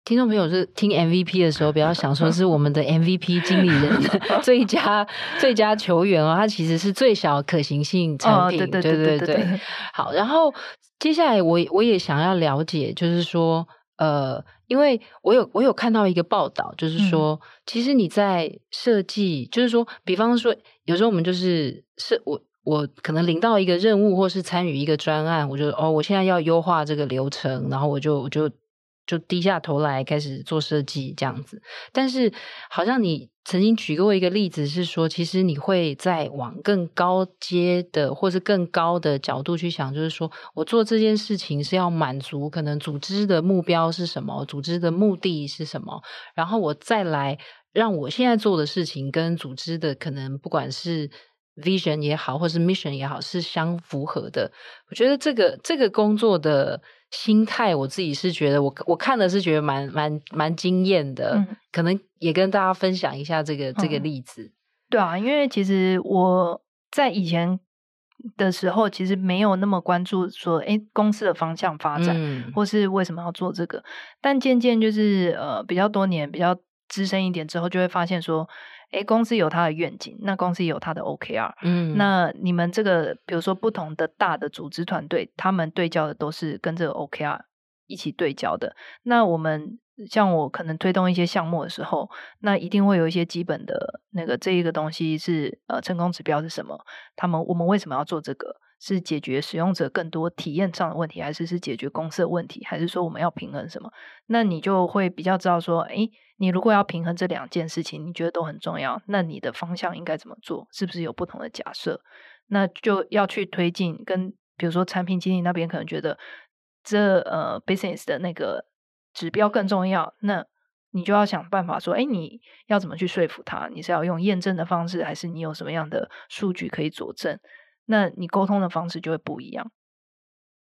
听众朋友是听 MVP 的时候，不要想说是我们的 MVP *laughs* 经理人 *laughs* 最佳最佳球员哦，他其实是最小可行性产品，哦、对对对对对。好，然后接下来我我也想要了解，就是说，呃，因为我有我有看到一个报道，就是说，嗯、其实你在设计，就是说，比方说，有时候我们就是是我我可能领到一个任务，或是参与一个专案，我就哦，我现在要优化这个流程，然后我就我就。就低下头来开始做设计这样子，但是好像你曾经举过一个例子，是说其实你会再往更高阶的或是更高的角度去想，就是说我做这件事情是要满足可能组织的目标是什么，组织的目的是什么，然后我再来让我现在做的事情跟组织的可能不管是 vision 也好，或是 mission 也好，是相符合的。我觉得这个这个工作的。心态，我自己是觉得我，我我看的是觉得蛮蛮蛮惊艳的，嗯、可能也跟大家分享一下这个、嗯、这个例子。对啊，因为其实我在以前的时候，其实没有那么关注说，哎，公司的方向发展，嗯、或是为什么要做这个。但渐渐就是呃，比较多年，比较资深一点之后，就会发现说。诶，公司有它的愿景，那公司有它的 OKR。嗯，那你们这个，比如说不同的大的组织团队，他们对焦的都是跟这个 OKR 一起对焦的。那我们像我可能推动一些项目的时候，那一定会有一些基本的那个这一个东西是呃成功指标是什么？他们我们为什么要做这个？是解决使用者更多体验上的问题，还是是解决公司的问题，还是说我们要平衡什么？那你就会比较知道说，诶，你如果要平衡这两件事情，你觉得都很重要，那你的方向应该怎么做？是不是有不同的假设？那就要去推进。跟比如说产品经理那边可能觉得这呃 business 的那个指标更重要，那你就要想办法说，哎，你要怎么去说服他？你是要用验证的方式，还是你有什么样的数据可以佐证？那你沟通的方式就会不一样，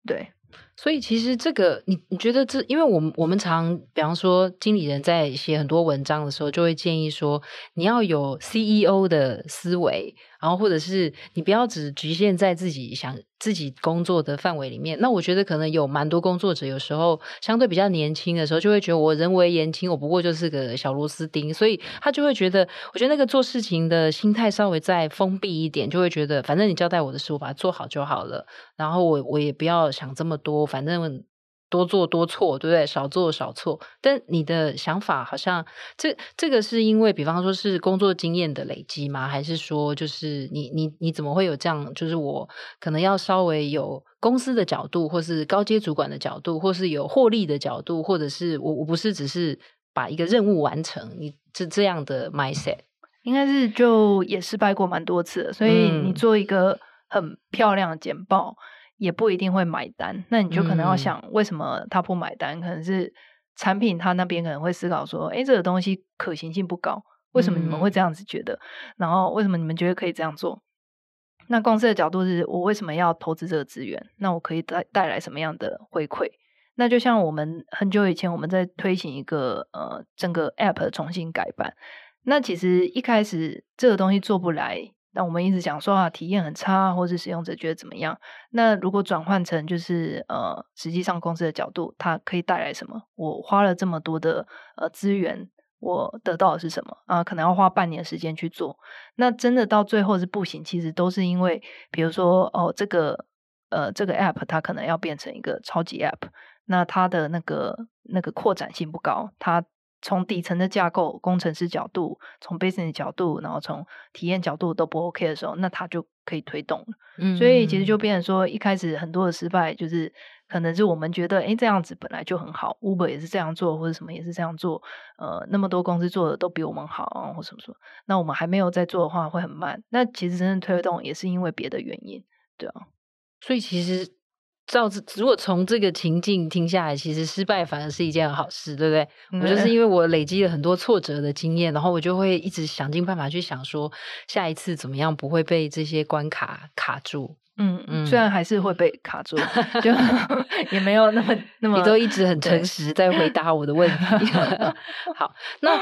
对。所以其实这个，你你觉得这，因为我们我们常，比方说经理人在写很多文章的时候，就会建议说，你要有 CEO 的思维，然后或者是你不要只局限在自己想自己工作的范围里面。那我觉得可能有蛮多工作者有时候相对比较年轻的时候，就会觉得我人微言轻，我不过就是个小螺丝钉，所以他就会觉得，我觉得那个做事情的心态稍微再封闭一点，就会觉得反正你交代我的事，我把它做好就好了，然后我我也不要想这么多。反正多做多错，对不对？少做少错。但你的想法好像这这个是因为，比方说是工作经验的累积吗？还是说就是你你你怎么会有这样？就是我可能要稍微有公司的角度，或是高阶主管的角度，或是有获利的角度，或者是我我不是只是把一个任务完成，你是这样的 mindset？应该是就也失败过蛮多次的，所以你做一个很漂亮的简报。也不一定会买单，那你就可能要想，为什么他不买单？嗯、可能是产品他那边可能会思考说，诶，这个东西可行性不高，为什么你们会这样子觉得？嗯、然后为什么你们觉得可以这样做？那公司的角度是我为什么要投资这个资源？那我可以带带来什么样的回馈？那就像我们很久以前我们在推行一个呃整个 App 重新改版，那其实一开始这个东西做不来。那我们一直讲说啊，体验很差，或是使用者觉得怎么样？那如果转换成就是呃，实际上公司的角度，它可以带来什么？我花了这么多的呃资源，我得到的是什么啊？可能要花半年时间去做。那真的到最后是不行，其实都是因为，比如说哦，这个呃这个 app 它可能要变成一个超级 app，那它的那个那个扩展性不高，它从底层的架构、工程师角度、从 business 角度，然后从体验角度都不 OK 的时候，那它就可以推动了。嗯，所以其实就变成说，一开始很多的失败，就是可能是我们觉得，哎，这样子本来就很好，Uber 也是这样做，或者什么也是这样做，呃，那么多公司做的都比我们好，或什么说，那我们还没有在做的话，会很慢。那其实真正推动也是因为别的原因，对啊。所以其实。照如果从这个情境听下来，其实失败反而是一件好事，对不对？嗯、我就是因为我累积了很多挫折的经验，然后我就会一直想尽办法去想说，下一次怎么样不会被这些关卡卡住。嗯嗯，虽然还是会被卡住，*laughs* 就也没有那么那么。你都一直很诚实在回答我的问题。*laughs* 好，那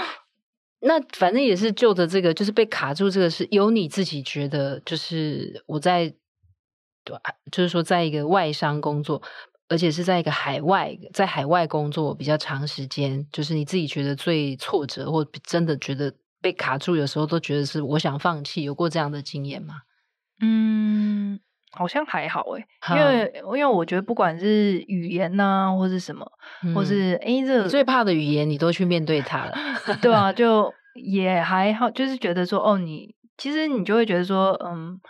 那反正也是就着这个，就是被卡住这个是由你自己觉得，就是我在。对，就是说，在一个外商工作，而且是在一个海外，在海外工作比较长时间，就是你自己觉得最挫折，或真的觉得被卡住，有时候都觉得是我想放弃，有过这样的经验吗？嗯，好像还好诶，因为因为我觉得不管是语言呐、啊，或是什么，嗯、或是诶，这个最怕的语言你都去面对它了，*laughs* 对啊，就也还好，就是觉得说，哦，你其实你就会觉得说，嗯。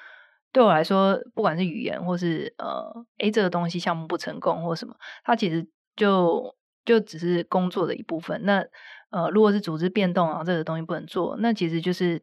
对我来说，不管是语言，或是呃，诶，这个东西项目不成功或什么，它其实就就只是工作的一部分。那呃，如果是组织变动啊，这个东西不能做，那其实就是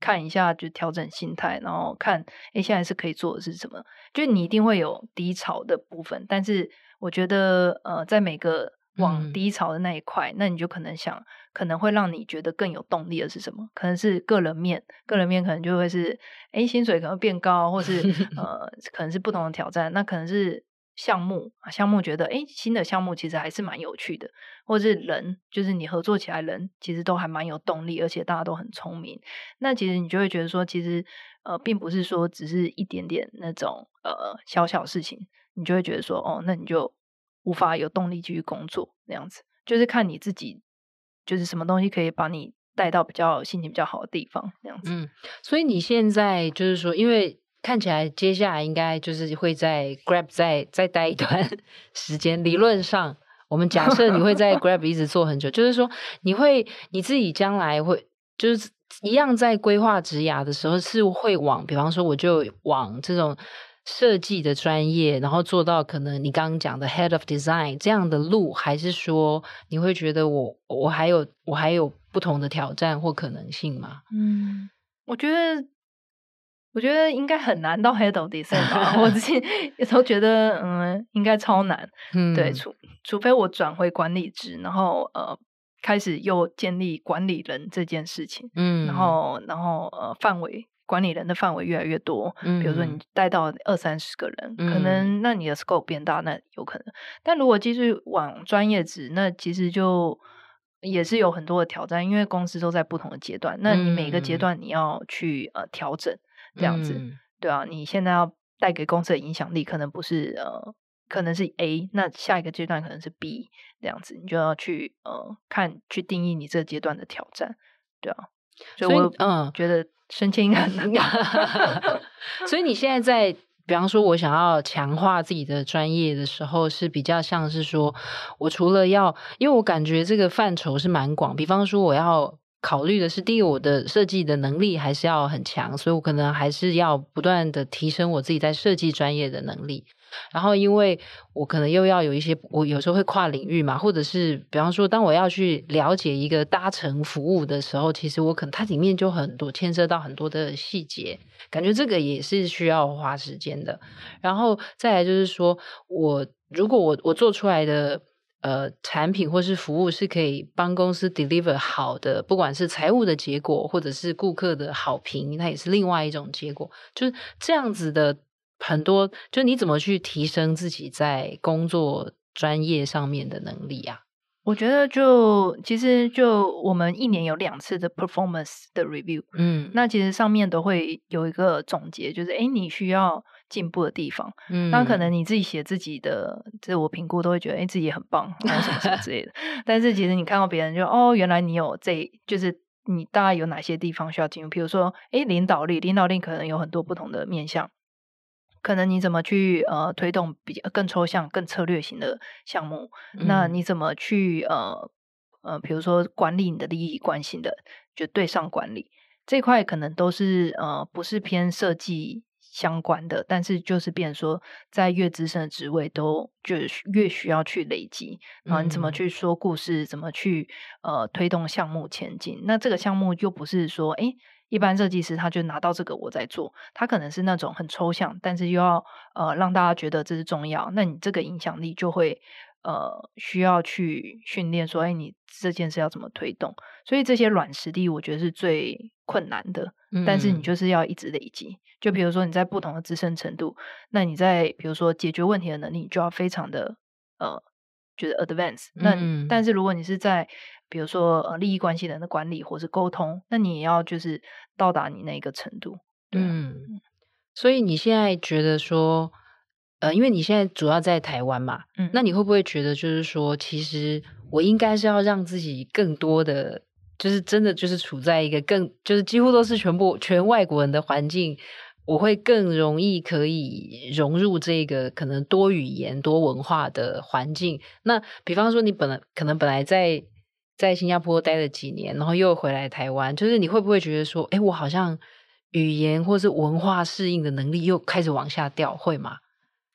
看一下，就调整心态，然后看，诶，现在是可以做的是什么？就你一定会有低潮的部分，但是我觉得呃，在每个。往低潮的那一块，嗯、那你就可能想，可能会让你觉得更有动力的是什么？可能是个人面，个人面可能就会是，诶，薪水可能变高，或是 *laughs* 呃，可能是不同的挑战。那可能是项目，项目觉得，诶，新的项目其实还是蛮有趣的，或是人，就是你合作起来人其实都还蛮有动力，而且大家都很聪明。那其实你就会觉得说，其实呃，并不是说只是一点点那种呃小小事情，你就会觉得说，哦，那你就。无法有动力继续工作，那样子就是看你自己，就是什么东西可以把你带到比较心情比较好的地方，那样子。嗯，所以你现在就是说，因为看起来接下来应该就是会在 Grab 再再待一段时间。理论上，我们假设你会在 *laughs* Grab 一直做很久，就是说你会你自己将来会就是一样在规划职涯的时候是会往，比方说我就往这种。设计的专业，然后做到可能你刚刚讲的 Head of Design 这样的路，还是说你会觉得我我还有我还有不同的挑战或可能性吗？嗯，我觉得我觉得应该很难到 Head of Design 吧。*laughs* 我自己有时候觉得嗯，应该超难。嗯，对，除除非我转回管理职，然后呃开始又建立管理人这件事情。嗯，然后然后呃范围。管理人的范围越来越多，嗯，比如说你带到二三十个人，嗯，可能那你的 scope 变大，那有可能。但如果继续往专业职，那其实就也是有很多的挑战，因为公司都在不同的阶段，那你每个阶段你要去呃调整，这样子，嗯，对啊，你现在要带给公司的影响力可能不是呃，可能是 A，那下一个阶段可能是 B，这样子，你就要去呃看去定义你这个阶段的挑战，对啊，所以我嗯。觉得。升迁很难，*laughs* 所以你现在在，比方说，我想要强化自己的专业的时候，是比较像是说，我除了要，因为我感觉这个范畴是蛮广，比方说，我要考虑的是，第一，我的设计的能力还是要很强，所以我可能还是要不断的提升我自己在设计专业的能力。然后，因为我可能又要有一些，我有时候会跨领域嘛，或者是比方说，当我要去了解一个搭乘服务的时候，其实我可能它里面就很多牵涉到很多的细节，感觉这个也是需要花时间的。然后再来就是说，我如果我我做出来的呃产品或是服务是可以帮公司 deliver 好的，不管是财务的结果，或者是顾客的好评，那也是另外一种结果，就是这样子的。很多，就你怎么去提升自己在工作专业上面的能力啊？我觉得就其实就我们一年有两次的 performance 的 review，嗯，那其实上面都会有一个总结，就是诶你需要进步的地方，嗯，那可能你自己写自己的自我评估都会觉得诶自己也很棒，*laughs* 然后什么什么之类的，但是其实你看到别人就哦，原来你有这，就是你大概有哪些地方需要进步，比如说诶领导力，领导力可能有很多不同的面向。可能你怎么去呃推动比较更抽象、更策略型的项目？嗯、那你怎么去呃呃，比如说管理你的利益关系的，就对上管理这块，可能都是呃不是偏设计相关的，但是就是变说，在越资深的职位都就越需要去累积，然后你怎么去说故事，嗯、怎么去呃推动项目前进。那这个项目又不是说，哎，一般设计师他就拿到这个我在做，他可能是那种很抽象，但是又要呃让大家觉得这是重要，那你这个影响力就会。呃，需要去训练，说，哎，你这件事要怎么推动？所以这些软实力，我觉得是最困难的。嗯、但是你就是要一直累积。就比如说你在不同的资深程度，那你在比如说解决问题的能力，你就要非常的呃，就是 advance。那、嗯、但是如果你是在比如说呃利益关系人的管理或是沟通，那你也要就是到达你那个程度。对嗯，所以你现在觉得说。呃，因为你现在主要在台湾嘛，嗯，那你会不会觉得就是说，其实我应该是要让自己更多的，就是真的就是处在一个更，就是几乎都是全部全外国人的环境，我会更容易可以融入这个可能多语言多文化的环境。那比方说，你本来可能本来在在新加坡待了几年，然后又回来台湾，就是你会不会觉得说，哎，我好像语言或是文化适应的能力又开始往下掉，会吗？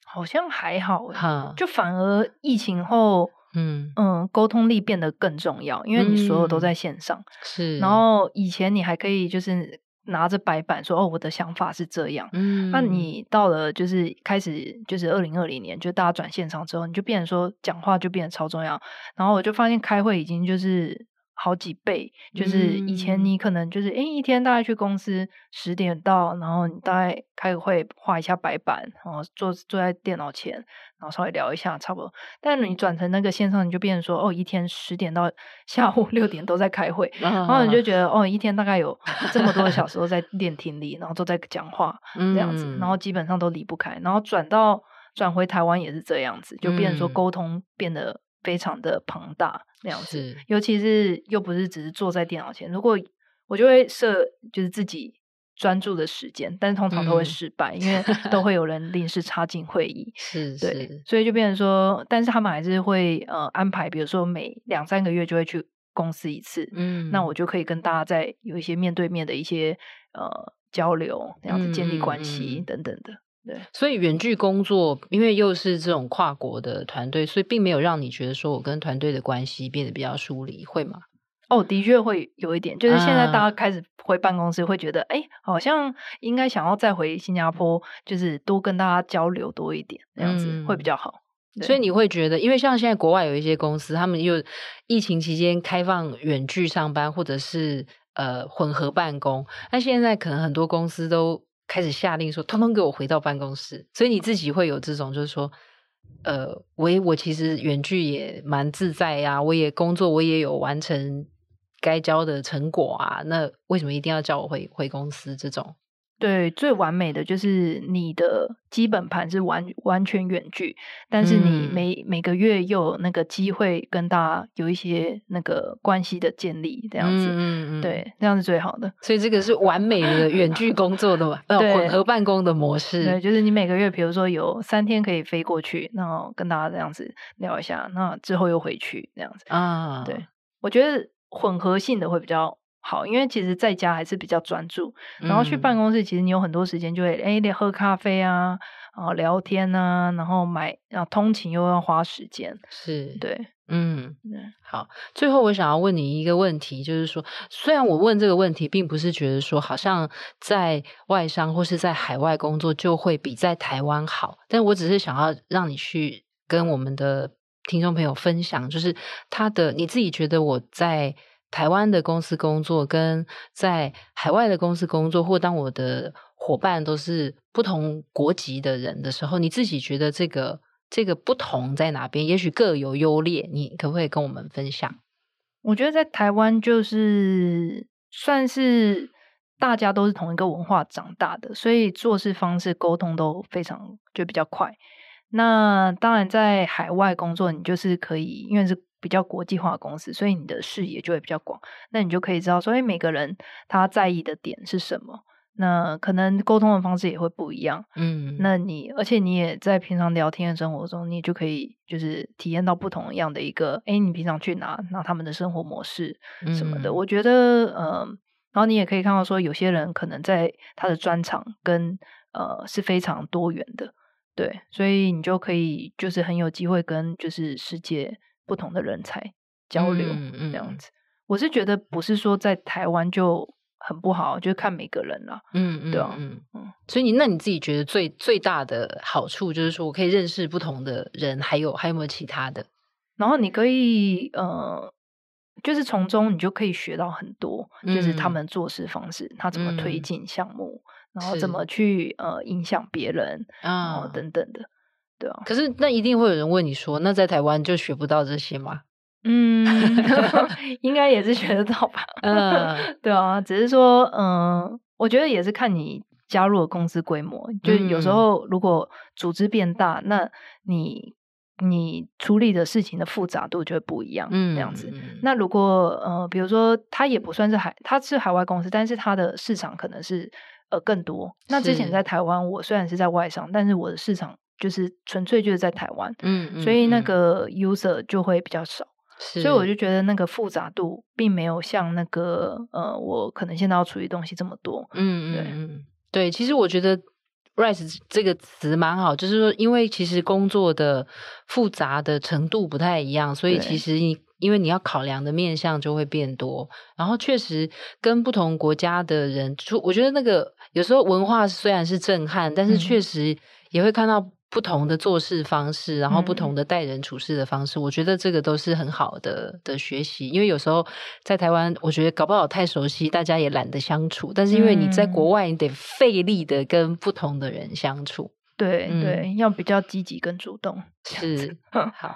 好像还好，哈，就反而疫情后，嗯嗯，沟通力变得更重要，因为你所有都在线上，嗯、是。然后以前你还可以就是拿着白板说，哦，我的想法是这样，嗯。那你到了就是开始就是二零二零年，就大家转现场之后，你就变成说讲话就变得超重要。然后我就发现开会已经就是。好几倍，就是以前你可能就是诶、一天大概去公司十点到，然后你大概开个会，画一下白板，然后坐坐在电脑前，然后稍微聊一下，差不多。但你转成那个线上，你就变成说，哦，一天十点到下午六点都在开会，*laughs* 嗯、然后你就觉得，哦，一天大概有这么多个小时都在 *laughs* 练听力，然后都在讲话这样子，然后基本上都离不开。然后转到转回台湾也是这样子，就变成说沟通变得。非常的庞大那样子，尤其是又不是只是坐在电脑前，如果我就会设就是自己专注的时间，但是通常都会失败，嗯、因为都会有人临时 *laughs* 插进会议，是，是。对，所以就变成说，但是他们还是会呃安排，比如说每两三个月就会去公司一次，嗯，那我就可以跟大家在有一些面对面的一些呃交流，这样子建立关系等等的。嗯对，所以远距工作，因为又是这种跨国的团队，所以并没有让你觉得说我跟团队的关系变得比较疏离，会吗？哦，的确会有一点，就是现在大家开始回办公室，会觉得，哎、啊，好像应该想要再回新加坡，就是多跟大家交流多一点，这样子、嗯、会比较好。所以你会觉得，因为像现在国外有一些公司，他们又疫情期间开放远距上班，或者是呃混合办公，那现在可能很多公司都。开始下令说，通通给我回到办公室。所以你自己会有这种，就是说，呃，我我其实远距也蛮自在呀、我也工作，我也有完成该交的成果啊。那为什么一定要叫我回回公司？这种？对，最完美的就是你的基本盘是完完全远距，但是你每、嗯、每个月又有那个机会跟大家有一些那个关系的建立，这样子，嗯嗯嗯对，这样是最好的。所以这个是完美的远距 *laughs* 工作的嘛？呃，混合办公的模式。对，就是你每个月，比如说有三天可以飞过去，然后跟大家这样子聊一下，那之后又回去这样子啊。对，我觉得混合性的会比较。好，因为其实在家还是比较专注，然后去办公室，其实你有很多时间就会哎，得喝咖啡啊，然后聊天啊，然后买，然后通勤又要花时间，是对，嗯，好。最后我想要问你一个问题，就是说，虽然我问这个问题，并不是觉得说好像在外商或是在海外工作就会比在台湾好，但我只是想要让你去跟我们的听众朋友分享，就是他的你自己觉得我在。台湾的公司工作跟在海外的公司工作，或当我的伙伴都是不同国籍的人的时候，你自己觉得这个这个不同在哪边？也许各有优劣，你可不可以跟我们分享？我觉得在台湾就是算是大家都是同一个文化长大的，所以做事方式沟通都非常就比较快。那当然在海外工作，你就是可以因为是。比较国际化的公司，所以你的视野就会比较广，那你就可以知道说，哎，每个人他在意的点是什么？那可能沟通的方式也会不一样。嗯，那你而且你也在平常聊天的生活中，你就可以就是体验到不同样的一个，哎，你平常去哪，哪他们的生活模式什么的。嗯、我觉得，嗯、呃，然后你也可以看到说，有些人可能在他的专长跟呃是非常多元的，对，所以你就可以就是很有机会跟就是世界不同的人才交流，这样子。我是觉得不是说在台湾就很不好，就看每个人了。嗯嗯，对啊，嗯嗯。所以你那你自己觉得最最大的好处就是说我可以认识不同的人，还有还有没有其他的？然后你可以呃，就是从中你就可以学到很多，嗯、就是他们做事方式，他怎么推进项目，嗯、然后怎么去呃影响别人啊等等的，对啊。可是那一定会有人问你说，那在台湾就学不到这些吗？嗯，*laughs* 应该也是学得到吧。嗯，*laughs* 对啊，只是说，嗯，我觉得也是看你加入的公司规模。就有时候如果组织变大，那你你处理的事情的复杂度就会不一样。嗯，这样子。那如果呃，比如说它也不算是海，它是海外公司，但是它的市场可能是呃更多。那之前在台湾，我虽然是在外商，但是我的市场就是纯粹就是在台湾。嗯，所以那个 user 就会比较少。所以我就觉得那个复杂度并没有像那个呃，我可能现在要处理东西这么多。嗯嗯嗯对，其实我觉得 “rise” 这个词蛮好，就是说，因为其实工作的复杂的程度不太一样，所以其实你因为你要考量的面向就会变多，然后确实跟不同国家的人，就我觉得那个有时候文化虽然是震撼，但是确实也会看到。不同的做事方式，然后不同的待人处事的方式，嗯、我觉得这个都是很好的的学习。因为有时候在台湾，我觉得搞不好太熟悉，大家也懒得相处。但是因为你在国外，你得费力的跟不同的人相处。对、嗯、对，要比较积极跟主动。是好。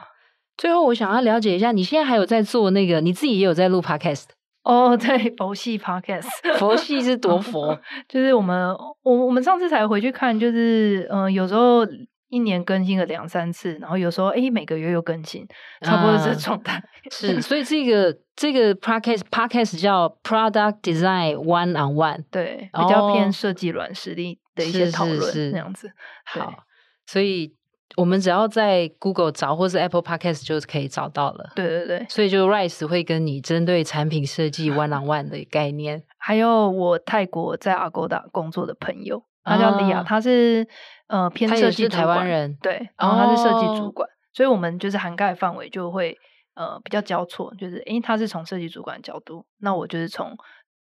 最后，我想要了解一下，你现在还有在做那个，你自己也有在录 podcast。哦，对，佛系 podcast，*laughs* 佛系是多佛，*laughs* 就是我们我我们上次才回去看，就是嗯、呃，有时候。一年更新了两三次，然后有时候哎，每个月又更新，差不多是这状态。是，所以这个这个 podcast podcast 叫 Product Design One on One，对，比较偏设计软实力的一些讨论，是这样子。好，所以我们只要在 Google 找，或是 Apple Podcast 就可以找到了。对对对，所以就 Rise 会跟你针对产品设计 *laughs* One on One 的概念。还有我泰国在 Agoda 工作的朋友，他叫利亚，他是。呃，偏设计台湾人，对，然后他是设计主管，哦、所以我们就是涵盖范围就会呃比较交错，就是诶，他是从设计主管的角度，那我就是从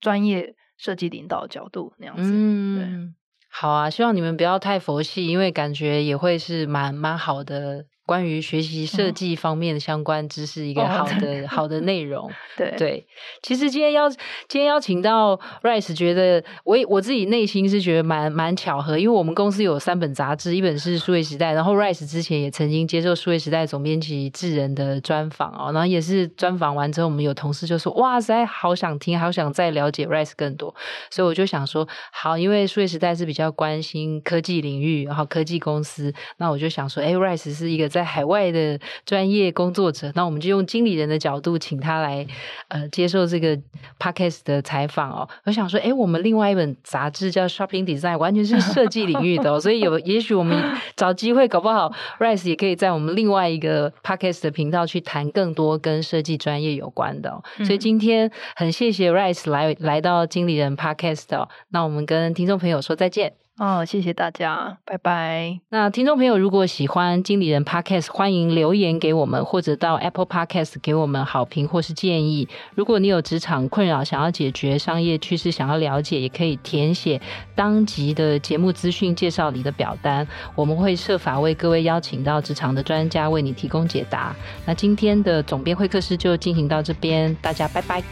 专业设计领导的角度那样子。嗯，对，好啊，希望你们不要太佛系，因为感觉也会是蛮蛮好的。关于学习设计方面的相关知识，一个好的、哦、好的内容。*laughs* 对对，其实今天邀今天邀请到 Rice，觉得我我自己内心是觉得蛮蛮巧合，因为我们公司有三本杂志，一本是数位时代，然后 Rice 之前也曾经接受数位时代总编辑智仁的专访哦，然后也是专访完之后，我们有同事就说：“哇塞，好想听，好想再了解 Rice 更多。”所以我就想说，好，因为数位时代是比较关心科技领域，然后科技公司，那我就想说，哎，Rice 是一个在在海外的专业工作者，那我们就用经理人的角度，请他来呃接受这个 podcast 的采访哦。我想说，哎，我们另外一本杂志叫 Shopping Design，完全是设计领域的哦，*laughs* 所以有也许我们 *laughs* 找机会，搞不好 Rice 也可以在我们另外一个 podcast 的频道去谈更多跟设计专业有关的哦。所以今天很谢谢 Rice 来来到经理人 podcast 哦，那我们跟听众朋友说再见。哦，谢谢大家，拜拜。那听众朋友如果喜欢经理人 Podcast，欢迎留言给我们，或者到 Apple Podcast 给我们好评或是建议。如果你有职场困扰想要解决，商业趋势想要了解，也可以填写当集的节目资讯介绍里的表单，我们会设法为各位邀请到职场的专家为你提供解答。那今天的总编会客室就进行到这边，大家拜拜。